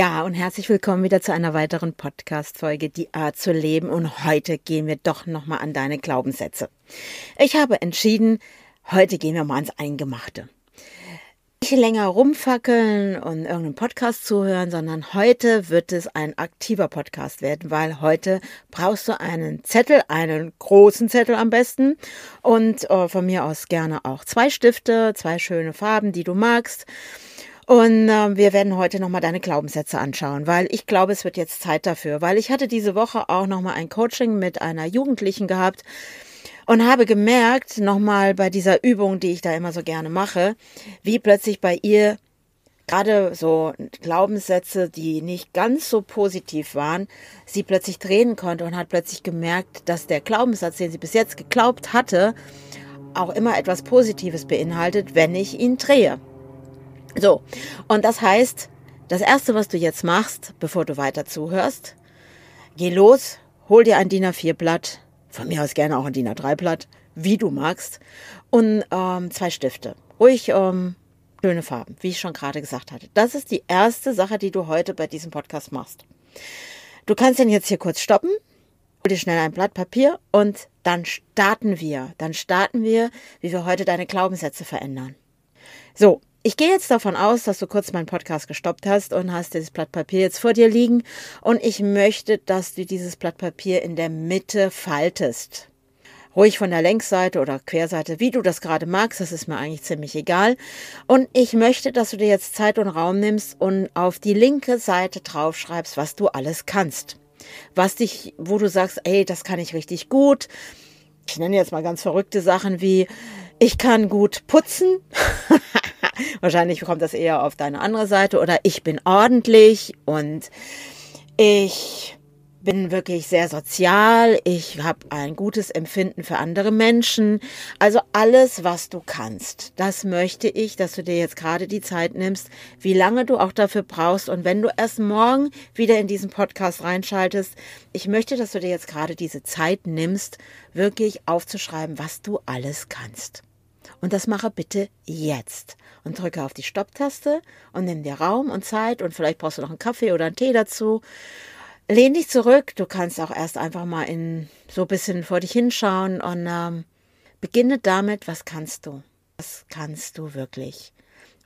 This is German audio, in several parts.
Ja, und herzlich willkommen wieder zu einer weiteren Podcast-Folge, die Art zu leben. Und heute gehen wir doch nochmal an deine Glaubenssätze. Ich habe entschieden, heute gehen wir mal ans Eingemachte. Nicht länger rumfackeln und irgendeinen Podcast zuhören, sondern heute wird es ein aktiver Podcast werden, weil heute brauchst du einen Zettel, einen großen Zettel am besten und äh, von mir aus gerne auch zwei Stifte, zwei schöne Farben, die du magst und äh, wir werden heute nochmal deine Glaubenssätze anschauen, weil ich glaube, es wird jetzt Zeit dafür, weil ich hatte diese Woche auch nochmal ein Coaching mit einer Jugendlichen gehabt und habe gemerkt, nochmal bei dieser Übung, die ich da immer so gerne mache, wie plötzlich bei ihr gerade so Glaubenssätze, die nicht ganz so positiv waren, sie plötzlich drehen konnte und hat plötzlich gemerkt, dass der Glaubenssatz, den sie bis jetzt geglaubt hatte, auch immer etwas Positives beinhaltet, wenn ich ihn drehe. So, und das heißt, das Erste, was du jetzt machst, bevor du weiter zuhörst, geh los, hol dir ein DIN A4-Blatt, von mir aus gerne auch ein DIN A3-Blatt, wie du magst, und ähm, zwei Stifte. Ruhig ähm, schöne Farben, wie ich schon gerade gesagt hatte. Das ist die erste Sache, die du heute bei diesem Podcast machst. Du kannst den jetzt hier kurz stoppen, hol dir schnell ein Blatt Papier und dann starten wir. Dann starten wir, wie wir heute deine Glaubenssätze verändern. So, ich gehe jetzt davon aus, dass du kurz meinen Podcast gestoppt hast und hast dieses Blatt Papier jetzt vor dir liegen und ich möchte, dass du dieses Blatt Papier in der Mitte faltest. Ruhig von der Längsseite oder Querseite, wie du das gerade magst, das ist mir eigentlich ziemlich egal. Und ich möchte, dass du dir jetzt Zeit und Raum nimmst und auf die linke Seite draufschreibst, was du alles kannst. Was dich, wo du sagst, ey, das kann ich richtig gut. Ich nenne jetzt mal ganz verrückte Sachen wie, ich kann gut putzen. Wahrscheinlich kommt das eher auf deine andere Seite oder ich bin ordentlich und ich bin wirklich sehr sozial, ich habe ein gutes Empfinden für andere Menschen. Also alles, was du kannst, das möchte ich, dass du dir jetzt gerade die Zeit nimmst, wie lange du auch dafür brauchst. Und wenn du erst morgen wieder in diesen Podcast reinschaltest, ich möchte, dass du dir jetzt gerade diese Zeit nimmst, wirklich aufzuschreiben, was du alles kannst. Und das mache bitte jetzt. Und drücke auf die Stopptaste und nimm dir Raum und Zeit und vielleicht brauchst du noch einen Kaffee oder einen Tee dazu. Lehn dich zurück. Du kannst auch erst einfach mal in so ein bisschen vor dich hinschauen und ähm, beginne damit, was kannst du? Was kannst du wirklich?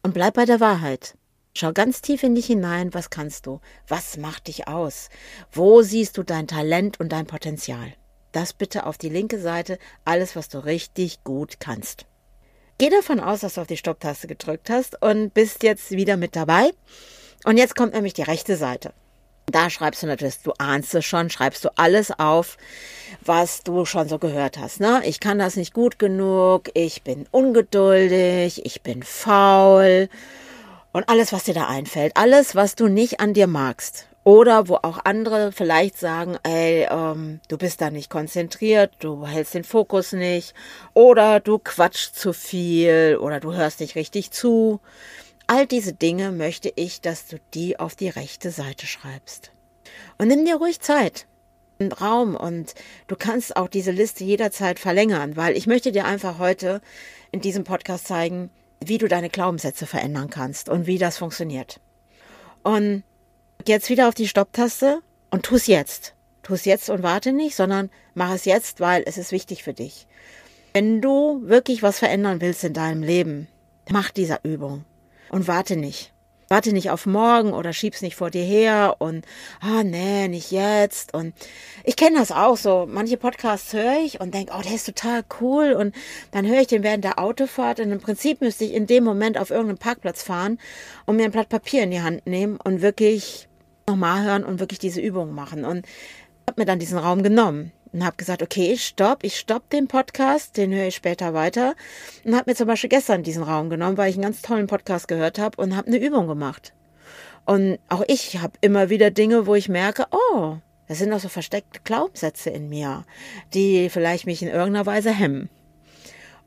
Und bleib bei der Wahrheit. Schau ganz tief in dich hinein, was kannst du? Was macht dich aus? Wo siehst du dein Talent und dein Potenzial? Das bitte auf die linke Seite, alles, was du richtig gut kannst. Geh davon aus, dass du auf die Stopptaste gedrückt hast und bist jetzt wieder mit dabei. Und jetzt kommt nämlich die rechte Seite. Da schreibst du natürlich, du ahnst es schon, schreibst du alles auf, was du schon so gehört hast. Ne? Ich kann das nicht gut genug, ich bin ungeduldig, ich bin faul und alles, was dir da einfällt, alles, was du nicht an dir magst. Oder wo auch andere vielleicht sagen, ey, ähm, du bist da nicht konzentriert, du hältst den Fokus nicht, oder du quatschst zu viel, oder du hörst nicht richtig zu. All diese Dinge möchte ich, dass du die auf die rechte Seite schreibst. Und nimm dir ruhig Zeit und Raum und du kannst auch diese Liste jederzeit verlängern, weil ich möchte dir einfach heute in diesem Podcast zeigen, wie du deine Glaubenssätze verändern kannst und wie das funktioniert. Und jetzt wieder auf die Stopptaste und tu es jetzt. Tu es jetzt und warte nicht, sondern mach es jetzt, weil es ist wichtig für dich. Wenn du wirklich was verändern willst in deinem Leben, mach diese Übung und warte nicht. Warte nicht auf morgen oder schieb's nicht vor dir her und ah nee, nicht jetzt und ich kenne das auch so. Manche Podcasts höre ich und denke, oh, der ist total cool und dann höre ich den während der Autofahrt und im Prinzip müsste ich in dem Moment auf irgendeinen Parkplatz fahren und mir ein Blatt Papier in die Hand nehmen und wirklich nochmal hören und wirklich diese Übung machen. Und habe mir dann diesen Raum genommen und habe gesagt, okay, stopp, ich stopp den Podcast, den höre ich später weiter. Und habe mir zum Beispiel gestern diesen Raum genommen, weil ich einen ganz tollen Podcast gehört habe und habe eine Übung gemacht. Und auch ich habe immer wieder Dinge, wo ich merke, oh, das sind noch so versteckte Glaubenssätze in mir, die vielleicht mich in irgendeiner Weise hemmen.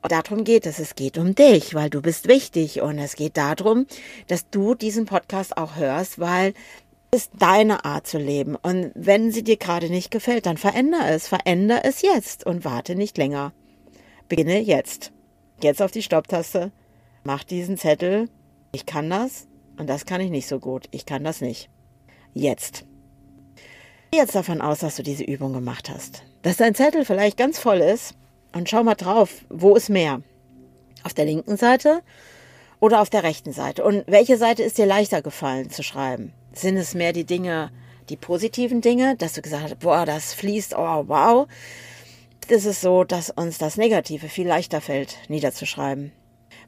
Und darum geht es. Es geht um dich, weil du bist wichtig. Und es geht darum, dass du diesen Podcast auch hörst, weil ist deine Art zu leben. Und wenn sie dir gerade nicht gefällt, dann verändere es. Verändere es jetzt und warte nicht länger. Beginne jetzt. Jetzt auf die Stopptaste. Mach diesen Zettel. Ich kann das und das kann ich nicht so gut. Ich kann das nicht. Jetzt. Geh jetzt davon aus, dass du diese Übung gemacht hast. Dass dein Zettel vielleicht ganz voll ist und schau mal drauf, wo ist mehr? Auf der linken Seite oder auf der rechten Seite? Und welche Seite ist dir leichter gefallen zu schreiben? Sind es mehr die Dinge, die positiven Dinge, dass du gesagt hast, boah, das fließt, oh, wow. Ist es so, dass uns das Negative viel leichter fällt, niederzuschreiben?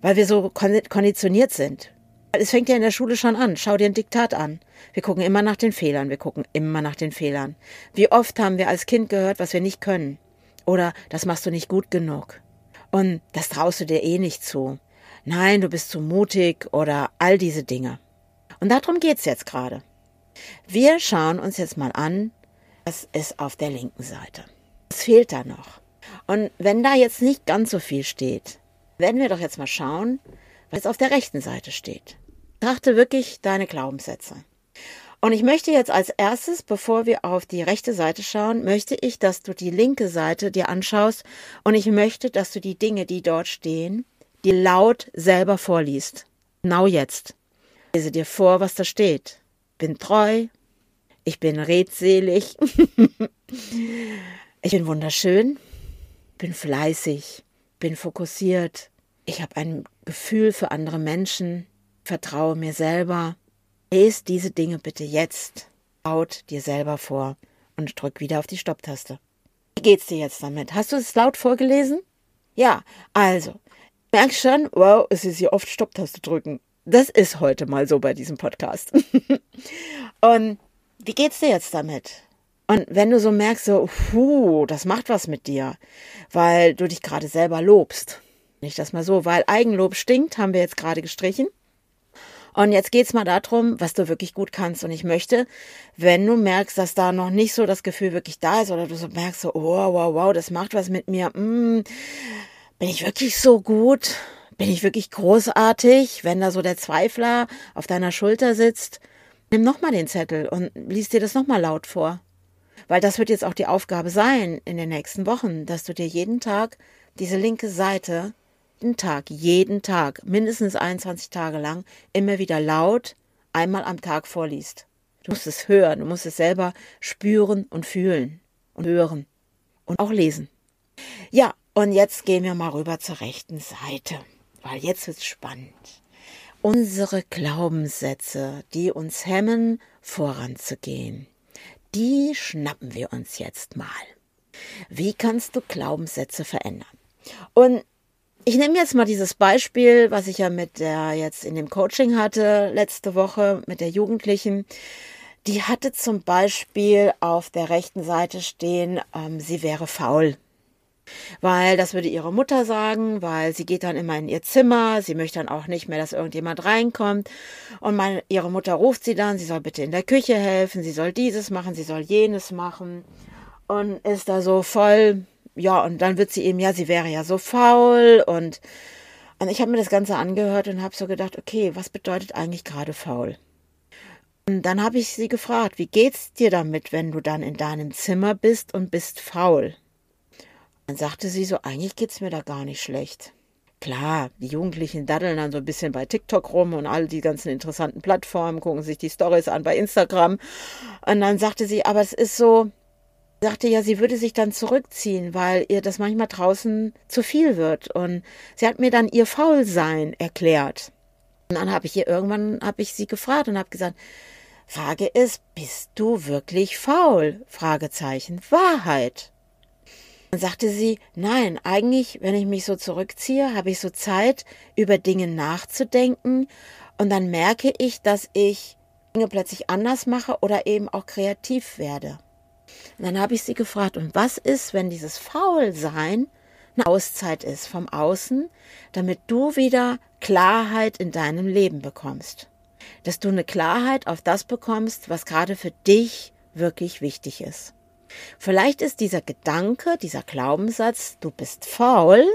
Weil wir so konditioniert sind. Es fängt ja in der Schule schon an. Schau dir ein Diktat an. Wir gucken immer nach den Fehlern. Wir gucken immer nach den Fehlern. Wie oft haben wir als Kind gehört, was wir nicht können? Oder das machst du nicht gut genug. Und das traust du dir eh nicht zu. Nein, du bist zu mutig oder all diese Dinge. Und darum geht's jetzt gerade. Wir schauen uns jetzt mal an, was ist auf der linken Seite. Was fehlt da noch? Und wenn da jetzt nicht ganz so viel steht, werden wir doch jetzt mal schauen, was auf der rechten Seite steht. Trachte wirklich deine Glaubenssätze. Und ich möchte jetzt als erstes, bevor wir auf die rechte Seite schauen, möchte ich, dass du die linke Seite dir anschaust und ich möchte, dass du die Dinge, die dort stehen, dir laut selber vorliest. Genau jetzt. Lese dir vor, was da steht. Bin treu. Ich bin redselig. ich bin wunderschön. Bin fleißig. Bin fokussiert. Ich habe ein Gefühl für andere Menschen, vertraue mir selber. Lese diese Dinge bitte jetzt laut dir selber vor und drück wieder auf die Stopptaste. Wie geht's dir jetzt damit? Hast du es laut vorgelesen? Ja, also, merkst schon, wow, es ist hier oft Stopptaste drücken. Das ist heute mal so bei diesem Podcast. und wie geht's dir jetzt damit? Und wenn du so merkst, so, puh, das macht was mit dir, weil du dich gerade selber lobst, nicht das mal so, weil Eigenlob stinkt, haben wir jetzt gerade gestrichen. Und jetzt geht's mal darum, was du wirklich gut kannst. Und ich möchte, wenn du merkst, dass da noch nicht so das Gefühl wirklich da ist oder du so merkst, so, oh, wow, wow, das macht was mit mir. Mm, bin ich wirklich so gut? Bin ich wirklich großartig? Wenn da so der Zweifler auf deiner Schulter sitzt, nimm nochmal den Zettel und lies dir das nochmal laut vor. Weil das wird jetzt auch die Aufgabe sein in den nächsten Wochen, dass du dir jeden Tag diese linke Seite jeden Tag, jeden Tag, mindestens 21 Tage lang, immer wieder laut einmal am Tag vorliest. Du musst es hören, du musst es selber spüren und fühlen und hören und auch lesen. Ja, und jetzt gehen wir mal rüber zur rechten Seite, weil jetzt wird's spannend. Unsere Glaubenssätze, die uns hemmen, voranzugehen, die schnappen wir uns jetzt mal. Wie kannst du Glaubenssätze verändern? Und ich nehme jetzt mal dieses Beispiel, was ich ja mit der jetzt in dem Coaching hatte letzte Woche mit der Jugendlichen. Die hatte zum Beispiel auf der rechten Seite stehen, ähm, sie wäre faul. Weil das würde ihre Mutter sagen, weil sie geht dann immer in ihr Zimmer, sie möchte dann auch nicht mehr, dass irgendjemand reinkommt. Und meine, ihre Mutter ruft sie dann, sie soll bitte in der Küche helfen, sie soll dieses machen, sie soll jenes machen. Und ist da so voll ja, und dann wird sie eben, ja, sie wäre ja so faul und, und ich habe mir das Ganze angehört und habe so gedacht, okay, was bedeutet eigentlich gerade faul? Und dann habe ich sie gefragt, wie geht's dir damit, wenn du dann in deinem Zimmer bist und bist faul? Dann sagte sie so, eigentlich geht's mir da gar nicht schlecht. Klar, die Jugendlichen daddeln dann so ein bisschen bei TikTok rum und all die ganzen interessanten Plattformen, gucken sich die Stories an bei Instagram. Und dann sagte sie, aber es ist so, sagte ja, sie würde sich dann zurückziehen, weil ihr das manchmal draußen zu viel wird. Und sie hat mir dann ihr Faulsein erklärt. Und dann habe ich ihr irgendwann, habe ich sie gefragt und habe gesagt, Frage ist, bist du wirklich faul? Fragezeichen. Wahrheit. Dann sagte sie, nein, eigentlich, wenn ich mich so zurückziehe, habe ich so Zeit, über Dinge nachzudenken. Und dann merke ich, dass ich Dinge plötzlich anders mache oder eben auch kreativ werde. Und dann habe ich sie gefragt, und was ist, wenn dieses Faulsein eine Auszeit ist vom Außen, damit du wieder Klarheit in deinem Leben bekommst? dass du eine Klarheit auf das bekommst, was gerade für dich wirklich wichtig ist. Vielleicht ist dieser Gedanke, dieser Glaubenssatz, du bist faul,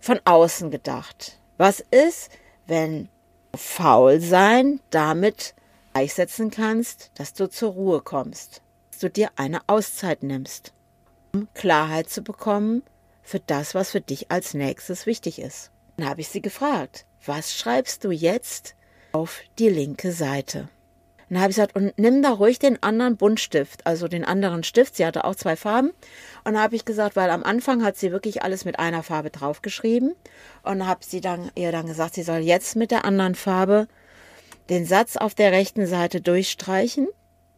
von außen gedacht. Was ist, wenn faul sein damit gleichsetzen kannst, dass du zur Ruhe kommst, dass du dir eine Auszeit nimmst, um Klarheit zu bekommen für das, was für dich als nächstes wichtig ist. Dann habe ich sie gefragt, was schreibst du jetzt auf die linke Seite? Dann habe ich gesagt, und nimm da ruhig den anderen Buntstift, also den anderen Stift. Sie hatte auch zwei Farben. Und da habe ich gesagt, weil am Anfang hat sie wirklich alles mit einer Farbe draufgeschrieben. Und habe sie dann ihr dann gesagt, sie soll jetzt mit der anderen Farbe den Satz auf der rechten Seite durchstreichen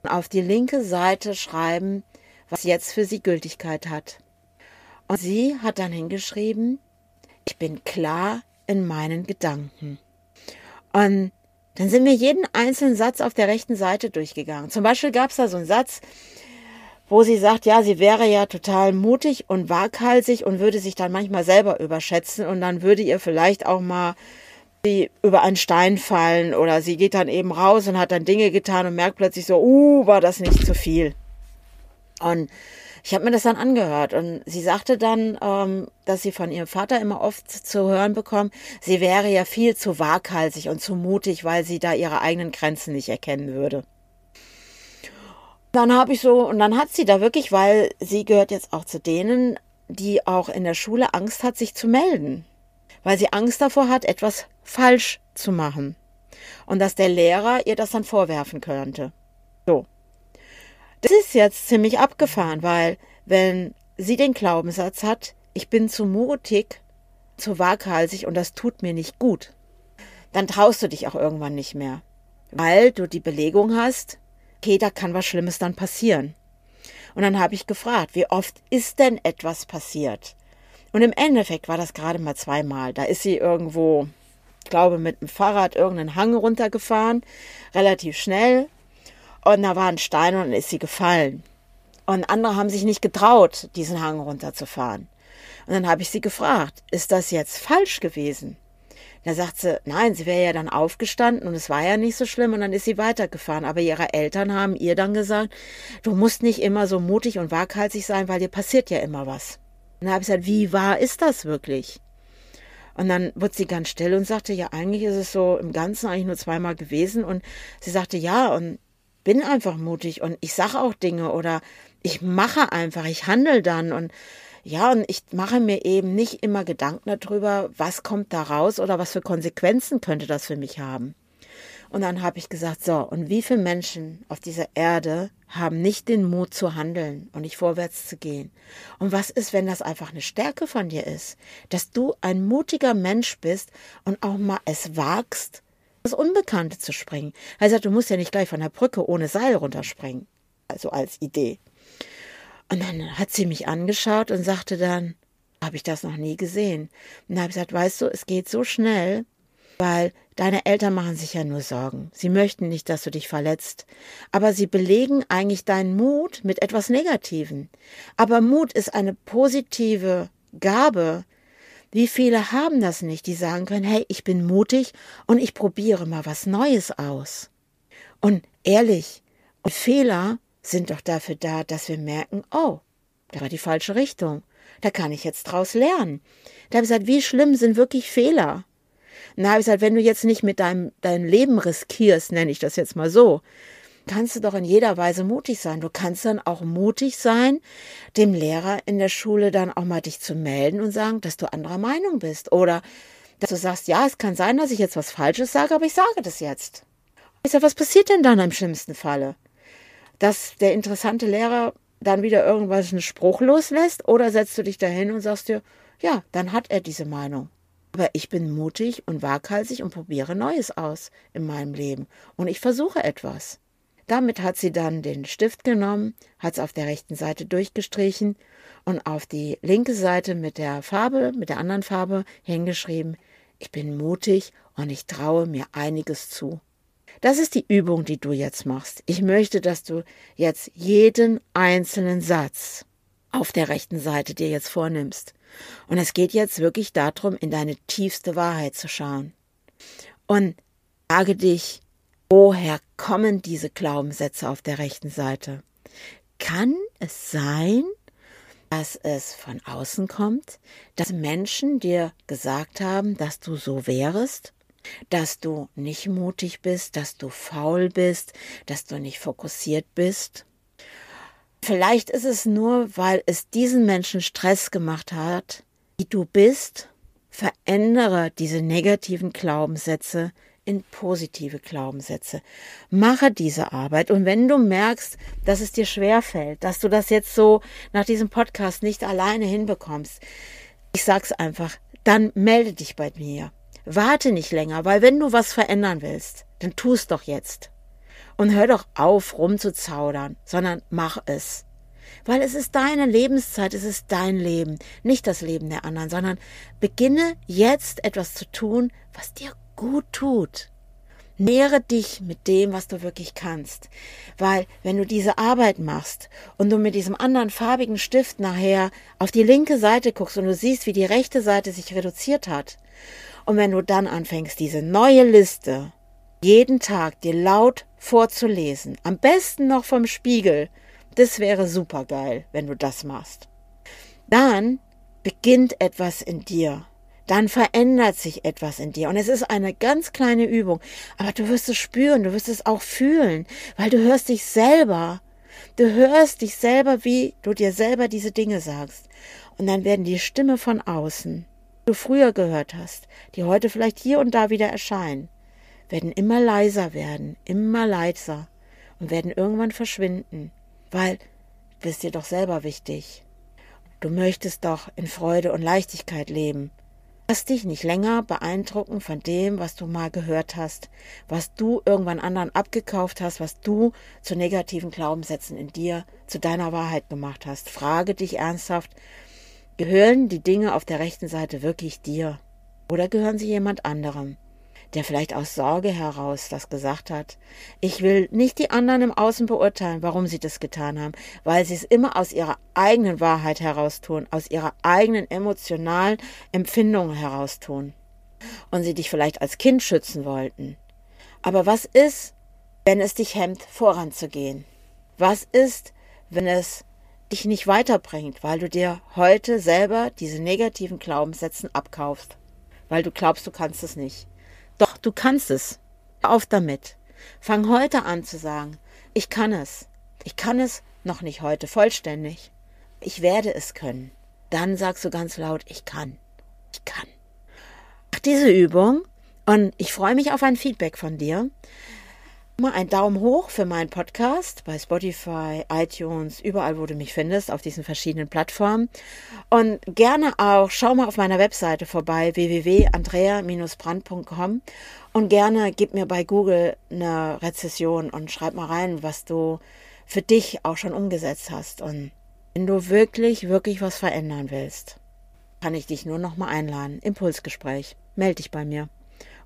und auf die linke Seite schreiben, was jetzt für sie Gültigkeit hat. Und sie hat dann hingeschrieben, ich bin klar in meinen Gedanken. Und dann sind wir jeden einzelnen Satz auf der rechten Seite durchgegangen. Zum Beispiel gab es da so einen Satz, wo sie sagt, ja, sie wäre ja total mutig und waghalsig und würde sich dann manchmal selber überschätzen und dann würde ihr vielleicht auch mal sie über einen Stein fallen oder sie geht dann eben raus und hat dann Dinge getan und merkt plötzlich so, uh, war das nicht zu viel. Und ich habe mir das dann angehört und sie sagte dann, ähm, dass sie von ihrem Vater immer oft zu hören bekommt, sie wäre ja viel zu waghalsig und zu mutig, weil sie da ihre eigenen Grenzen nicht erkennen würde. Dann habe ich so, und dann hat sie da wirklich, weil sie gehört jetzt auch zu denen, die auch in der Schule Angst hat, sich zu melden. Weil sie Angst davor hat, etwas falsch zu machen. Und dass der Lehrer ihr das dann vorwerfen könnte. So. Das ist jetzt ziemlich abgefahren, weil wenn sie den Glaubenssatz hat, ich bin zu mutig, zu waghalsig und das tut mir nicht gut, dann traust du dich auch irgendwann nicht mehr, weil du die Belegung hast, okay, da kann was Schlimmes dann passieren. Und dann habe ich gefragt, wie oft ist denn etwas passiert? Und im Endeffekt war das gerade mal zweimal. Da ist sie irgendwo, ich glaube, mit dem Fahrrad irgendeinen Hang runtergefahren, relativ schnell, und da war ein Stein und dann ist sie gefallen. Und andere haben sich nicht getraut, diesen Hang runterzufahren. Und dann habe ich sie gefragt, ist das jetzt falsch gewesen? Da sagt sie, nein, sie wäre ja dann aufgestanden und es war ja nicht so schlimm und dann ist sie weitergefahren. Aber ihre Eltern haben ihr dann gesagt, du musst nicht immer so mutig und waghalsig sein, weil dir passiert ja immer was. Und dann habe ich gesagt, wie wahr ist das wirklich? Und dann wurde sie ganz still und sagte, ja, eigentlich ist es so im Ganzen eigentlich nur zweimal gewesen. Und sie sagte, ja, und bin einfach mutig und ich sage auch Dinge oder ich mache einfach, ich handle dann und ja, und ich mache mir eben nicht immer Gedanken darüber, was kommt da raus oder was für Konsequenzen könnte das für mich haben. Und dann habe ich gesagt, so, und wie viele Menschen auf dieser Erde haben nicht den Mut zu handeln und nicht vorwärts zu gehen? Und was ist, wenn das einfach eine Stärke von dir ist? Dass du ein mutiger Mensch bist und auch mal es wagst, das Unbekannte zu springen. Er sagt, du musst ja nicht gleich von der Brücke ohne Seil runterspringen. Also als Idee. Und dann hat sie mich angeschaut und sagte dann, habe ich das noch nie gesehen. Und dann habe ich gesagt, weißt du, es geht so schnell, weil deine Eltern machen sich ja nur Sorgen. Sie möchten nicht, dass du dich verletzt. Aber sie belegen eigentlich deinen Mut mit etwas Negativen. Aber Mut ist eine positive Gabe, wie viele haben das nicht, die sagen können, hey, ich bin mutig und ich probiere mal was Neues aus. Und ehrlich, und Fehler sind doch dafür da, dass wir merken, oh, da war die falsche Richtung. Da kann ich jetzt draus lernen. Da habe ich gesagt, wie schlimm sind wirklich Fehler? Da habe ich gesagt, wenn du jetzt nicht mit deinem, deinem Leben riskierst, nenne ich das jetzt mal so, kannst du doch in jeder Weise mutig sein. Du kannst dann auch mutig sein, dem Lehrer in der Schule dann auch mal dich zu melden und sagen, dass du anderer Meinung bist. Oder dass du sagst, ja, es kann sein, dass ich jetzt was Falsches sage, aber ich sage das jetzt. Ich sage, was passiert denn dann im schlimmsten Falle? Dass der interessante Lehrer dann wieder irgendwas einen Spruch loslässt oder setzt du dich dahin und sagst dir, ja, dann hat er diese Meinung. Aber ich bin mutig und waghalsig und probiere Neues aus in meinem Leben. Und ich versuche etwas. Damit hat sie dann den Stift genommen, hat es auf der rechten Seite durchgestrichen und auf die linke Seite mit der Farbe, mit der anderen Farbe hingeschrieben, ich bin mutig und ich traue mir einiges zu. Das ist die Übung, die du jetzt machst. Ich möchte, dass du jetzt jeden einzelnen Satz auf der rechten Seite dir jetzt vornimmst. Und es geht jetzt wirklich darum, in deine tiefste Wahrheit zu schauen. Und Frage dich, woher kommen diese Glaubenssätze auf der rechten Seite? Kann es sein, dass es von außen kommt, dass Menschen dir gesagt haben, dass du so wärest, dass du nicht mutig bist, dass du faul bist, dass du nicht fokussiert bist? Vielleicht ist es nur, weil es diesen Menschen Stress gemacht hat, wie du bist. Verändere diese negativen Glaubenssätze in positive Glaubenssätze. Mache diese Arbeit und wenn du merkst, dass es dir schwer fällt, dass du das jetzt so nach diesem Podcast nicht alleine hinbekommst, ich sag's einfach, dann melde dich bei mir. Warte nicht länger, weil wenn du was verändern willst, dann tu es doch jetzt. Und hör doch auf, rumzuzaudern, sondern mach es. Weil es ist deine Lebenszeit, es ist dein Leben, nicht das Leben der anderen, sondern beginne jetzt etwas zu tun, was dir gut tut. Nähre dich mit dem, was du wirklich kannst. Weil wenn du diese Arbeit machst und du mit diesem anderen farbigen Stift nachher auf die linke Seite guckst und du siehst, wie die rechte Seite sich reduziert hat, und wenn du dann anfängst, diese neue Liste jeden Tag dir laut vorzulesen, am besten noch vom Spiegel, das wäre super geil, wenn du das machst. Dann beginnt etwas in dir. Dann verändert sich etwas in dir. Und es ist eine ganz kleine Übung. Aber du wirst es spüren, du wirst es auch fühlen, weil du hörst dich selber. Du hörst dich selber, wie du dir selber diese Dinge sagst. Und dann werden die Stimme von außen, die du früher gehört hast, die heute vielleicht hier und da wieder erscheinen, werden immer leiser werden, immer leiser und werden irgendwann verschwinden, weil du bist dir doch selber wichtig. Du möchtest doch in Freude und Leichtigkeit leben. Lass dich nicht länger beeindrucken von dem, was du mal gehört hast, was du irgendwann anderen abgekauft hast, was du zu negativen Glaubenssätzen in dir, zu deiner Wahrheit gemacht hast. Frage dich ernsthaft, gehören die Dinge auf der rechten Seite wirklich dir oder gehören sie jemand anderem? Der vielleicht aus Sorge heraus das gesagt hat. Ich will nicht die anderen im Außen beurteilen, warum sie das getan haben, weil sie es immer aus ihrer eigenen Wahrheit heraus tun, aus ihrer eigenen emotionalen Empfindungen heraus tun. Und sie dich vielleicht als Kind schützen wollten. Aber was ist, wenn es dich hemmt, voranzugehen? Was ist, wenn es dich nicht weiterbringt, weil du dir heute selber diese negativen Glaubenssätzen abkaufst? Weil du glaubst, du kannst es nicht. Doch, du kannst es. Auf damit. Fang heute an zu sagen, ich kann es. Ich kann es noch nicht heute vollständig. Ich werde es können. Dann sagst du ganz laut, ich kann. Ich kann. Mach diese Übung und ich freue mich auf ein Feedback von dir mal einen Daumen hoch für meinen Podcast bei Spotify, iTunes, überall, wo du mich findest, auf diesen verschiedenen Plattformen. Und gerne auch schau mal auf meiner Webseite vorbei, www.andrea-brand.com und gerne gib mir bei Google eine Rezession und schreib mal rein, was du für dich auch schon umgesetzt hast. Und wenn du wirklich, wirklich was verändern willst, kann ich dich nur noch mal einladen. Impulsgespräch. Meld dich bei mir.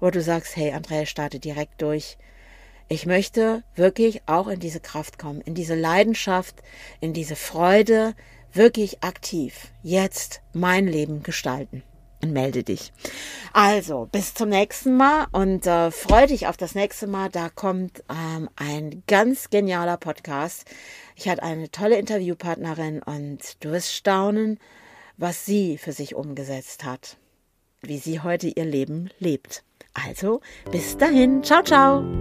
Oder du sagst, hey, Andrea, starte direkt durch ich möchte wirklich auch in diese Kraft kommen, in diese Leidenschaft, in diese Freude, wirklich aktiv jetzt mein Leben gestalten. Und melde dich. Also, bis zum nächsten Mal und äh, freue dich auf das nächste Mal. Da kommt ähm, ein ganz genialer Podcast. Ich hatte eine tolle Interviewpartnerin und du wirst staunen, was sie für sich umgesetzt hat, wie sie heute ihr Leben lebt. Also, bis dahin. Ciao, ciao.